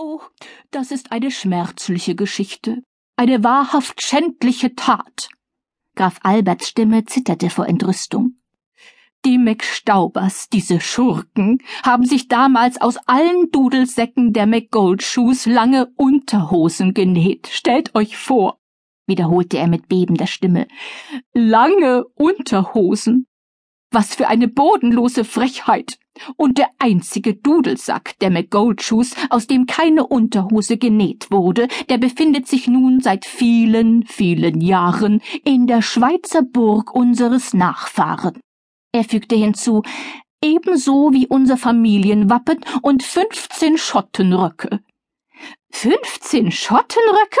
Oh, das ist eine schmerzliche Geschichte, eine wahrhaft schändliche Tat. Graf Alberts Stimme zitterte vor Entrüstung. Die McStaubers, diese Schurken, haben sich damals aus allen Dudelsäcken der McGoldshoes lange Unterhosen genäht. Stellt euch vor, wiederholte er mit bebender Stimme. Lange Unterhosen. Was für eine bodenlose Frechheit. Und der einzige Dudelsack der McGoldshoes, aus dem keine Unterhose genäht wurde, der befindet sich nun seit vielen, vielen Jahren in der Schweizer Burg unseres Nachfahren. Er fügte hinzu, ebenso wie unser Familienwappen und fünfzehn Schottenröcke. Fünfzehn Schottenröcke?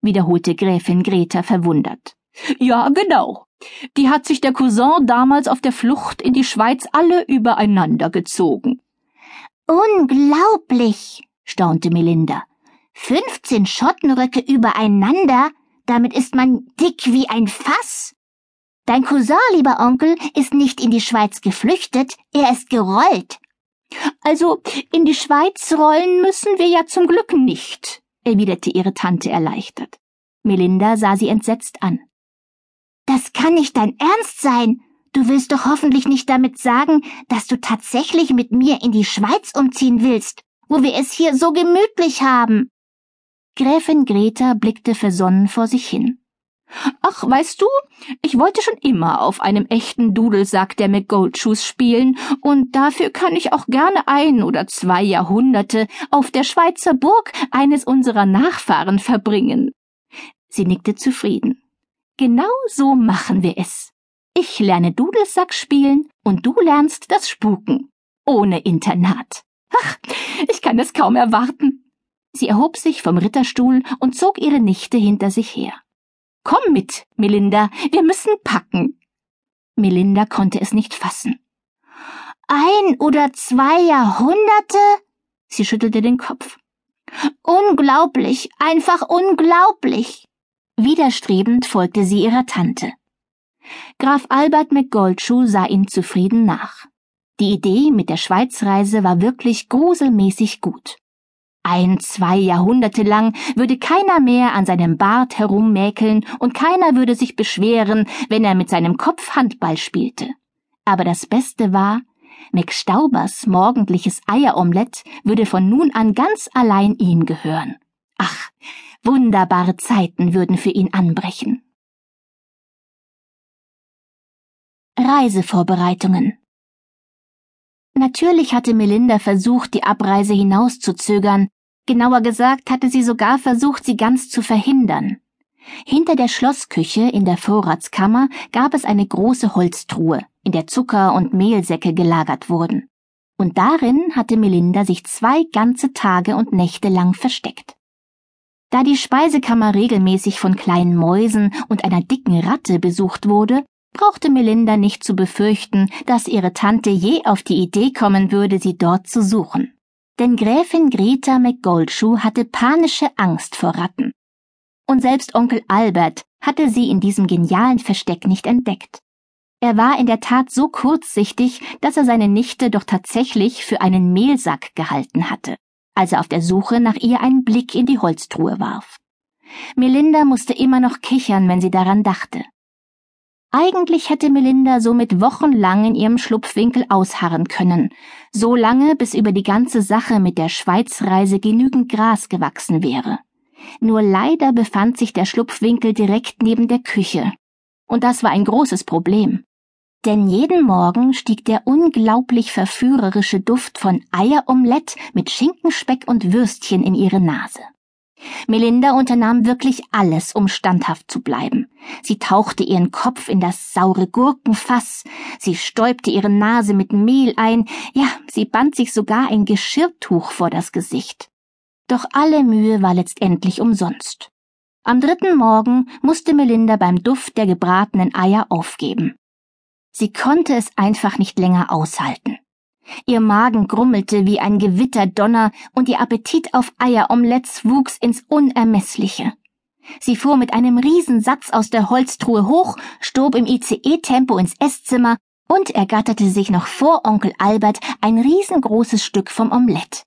wiederholte Gräfin Greta verwundert. Ja, genau. Die hat sich der Cousin damals auf der Flucht in die Schweiz alle übereinander gezogen. Unglaublich, staunte Melinda. Fünfzehn Schottenröcke übereinander? Damit ist man dick wie ein Fass. Dein Cousin, lieber Onkel, ist nicht in die Schweiz geflüchtet, er ist gerollt. Also, in die Schweiz rollen müssen wir ja zum Glück nicht, erwiderte ihre Tante erleichtert. Melinda sah sie entsetzt an. Das kann nicht dein Ernst sein. Du willst doch hoffentlich nicht damit sagen, dass du tatsächlich mit mir in die Schweiz umziehen willst, wo wir es hier so gemütlich haben. Gräfin Greta blickte versonnen vor sich hin. Ach, weißt du, ich wollte schon immer auf einem echten Dudelsack der McGoldshoes spielen, und dafür kann ich auch gerne ein oder zwei Jahrhunderte auf der Schweizer Burg eines unserer Nachfahren verbringen. Sie nickte zufrieden. Genau so machen wir es. Ich lerne Dudelsack spielen und du lernst das Spuken. Ohne Internat. Ach, ich kann es kaum erwarten. Sie erhob sich vom Ritterstuhl und zog ihre Nichte hinter sich her. Komm mit, Melinda, wir müssen packen. Melinda konnte es nicht fassen. Ein oder zwei Jahrhunderte? Sie schüttelte den Kopf. Unglaublich, einfach unglaublich. Widerstrebend folgte sie ihrer Tante. Graf Albert McGoldschuh sah ihm zufrieden nach. Die Idee mit der Schweizreise war wirklich gruselmäßig gut. Ein, zwei Jahrhunderte lang würde keiner mehr an seinem Bart herummäkeln und keiner würde sich beschweren, wenn er mit seinem Kopf Handball spielte. Aber das Beste war, McStaubers morgendliches Eieromelett würde von nun an ganz allein ihm gehören. Ach, Wunderbare Zeiten würden für ihn anbrechen. Reisevorbereitungen Natürlich hatte Melinda versucht, die Abreise hinauszuzögern, genauer gesagt hatte sie sogar versucht, sie ganz zu verhindern. Hinter der Schlossküche in der Vorratskammer gab es eine große Holztruhe, in der Zucker und Mehlsäcke gelagert wurden. Und darin hatte Melinda sich zwei ganze Tage und Nächte lang versteckt. Da die Speisekammer regelmäßig von kleinen Mäusen und einer dicken Ratte besucht wurde, brauchte Melinda nicht zu befürchten, dass ihre Tante je auf die Idee kommen würde, sie dort zu suchen. Denn Gräfin Greta McGoldschuh hatte panische Angst vor Ratten. Und selbst Onkel Albert hatte sie in diesem genialen Versteck nicht entdeckt. Er war in der Tat so kurzsichtig, dass er seine Nichte doch tatsächlich für einen Mehlsack gehalten hatte als er auf der Suche nach ihr einen Blick in die Holztruhe warf. Melinda musste immer noch kichern, wenn sie daran dachte. Eigentlich hätte Melinda somit wochenlang in ihrem Schlupfwinkel ausharren können, so lange, bis über die ganze Sache mit der Schweizreise genügend Gras gewachsen wäre. Nur leider befand sich der Schlupfwinkel direkt neben der Küche. Und das war ein großes Problem denn jeden Morgen stieg der unglaublich verführerische Duft von Eieromelett mit Schinkenspeck und Würstchen in ihre Nase. Melinda unternahm wirklich alles, um standhaft zu bleiben. Sie tauchte ihren Kopf in das saure Gurkenfass, sie stäubte ihre Nase mit Mehl ein, ja, sie band sich sogar ein Geschirrtuch vor das Gesicht. Doch alle Mühe war letztendlich umsonst. Am dritten Morgen musste Melinda beim Duft der gebratenen Eier aufgeben. Sie konnte es einfach nicht länger aushalten. Ihr Magen grummelte wie ein Gewitterdonner und ihr Appetit auf Eieromelettes wuchs ins Unermessliche. Sie fuhr mit einem Riesensatz aus der Holztruhe hoch, stob im ICE-Tempo ins Esszimmer und ergatterte sich noch vor Onkel Albert ein riesengroßes Stück vom Omelett.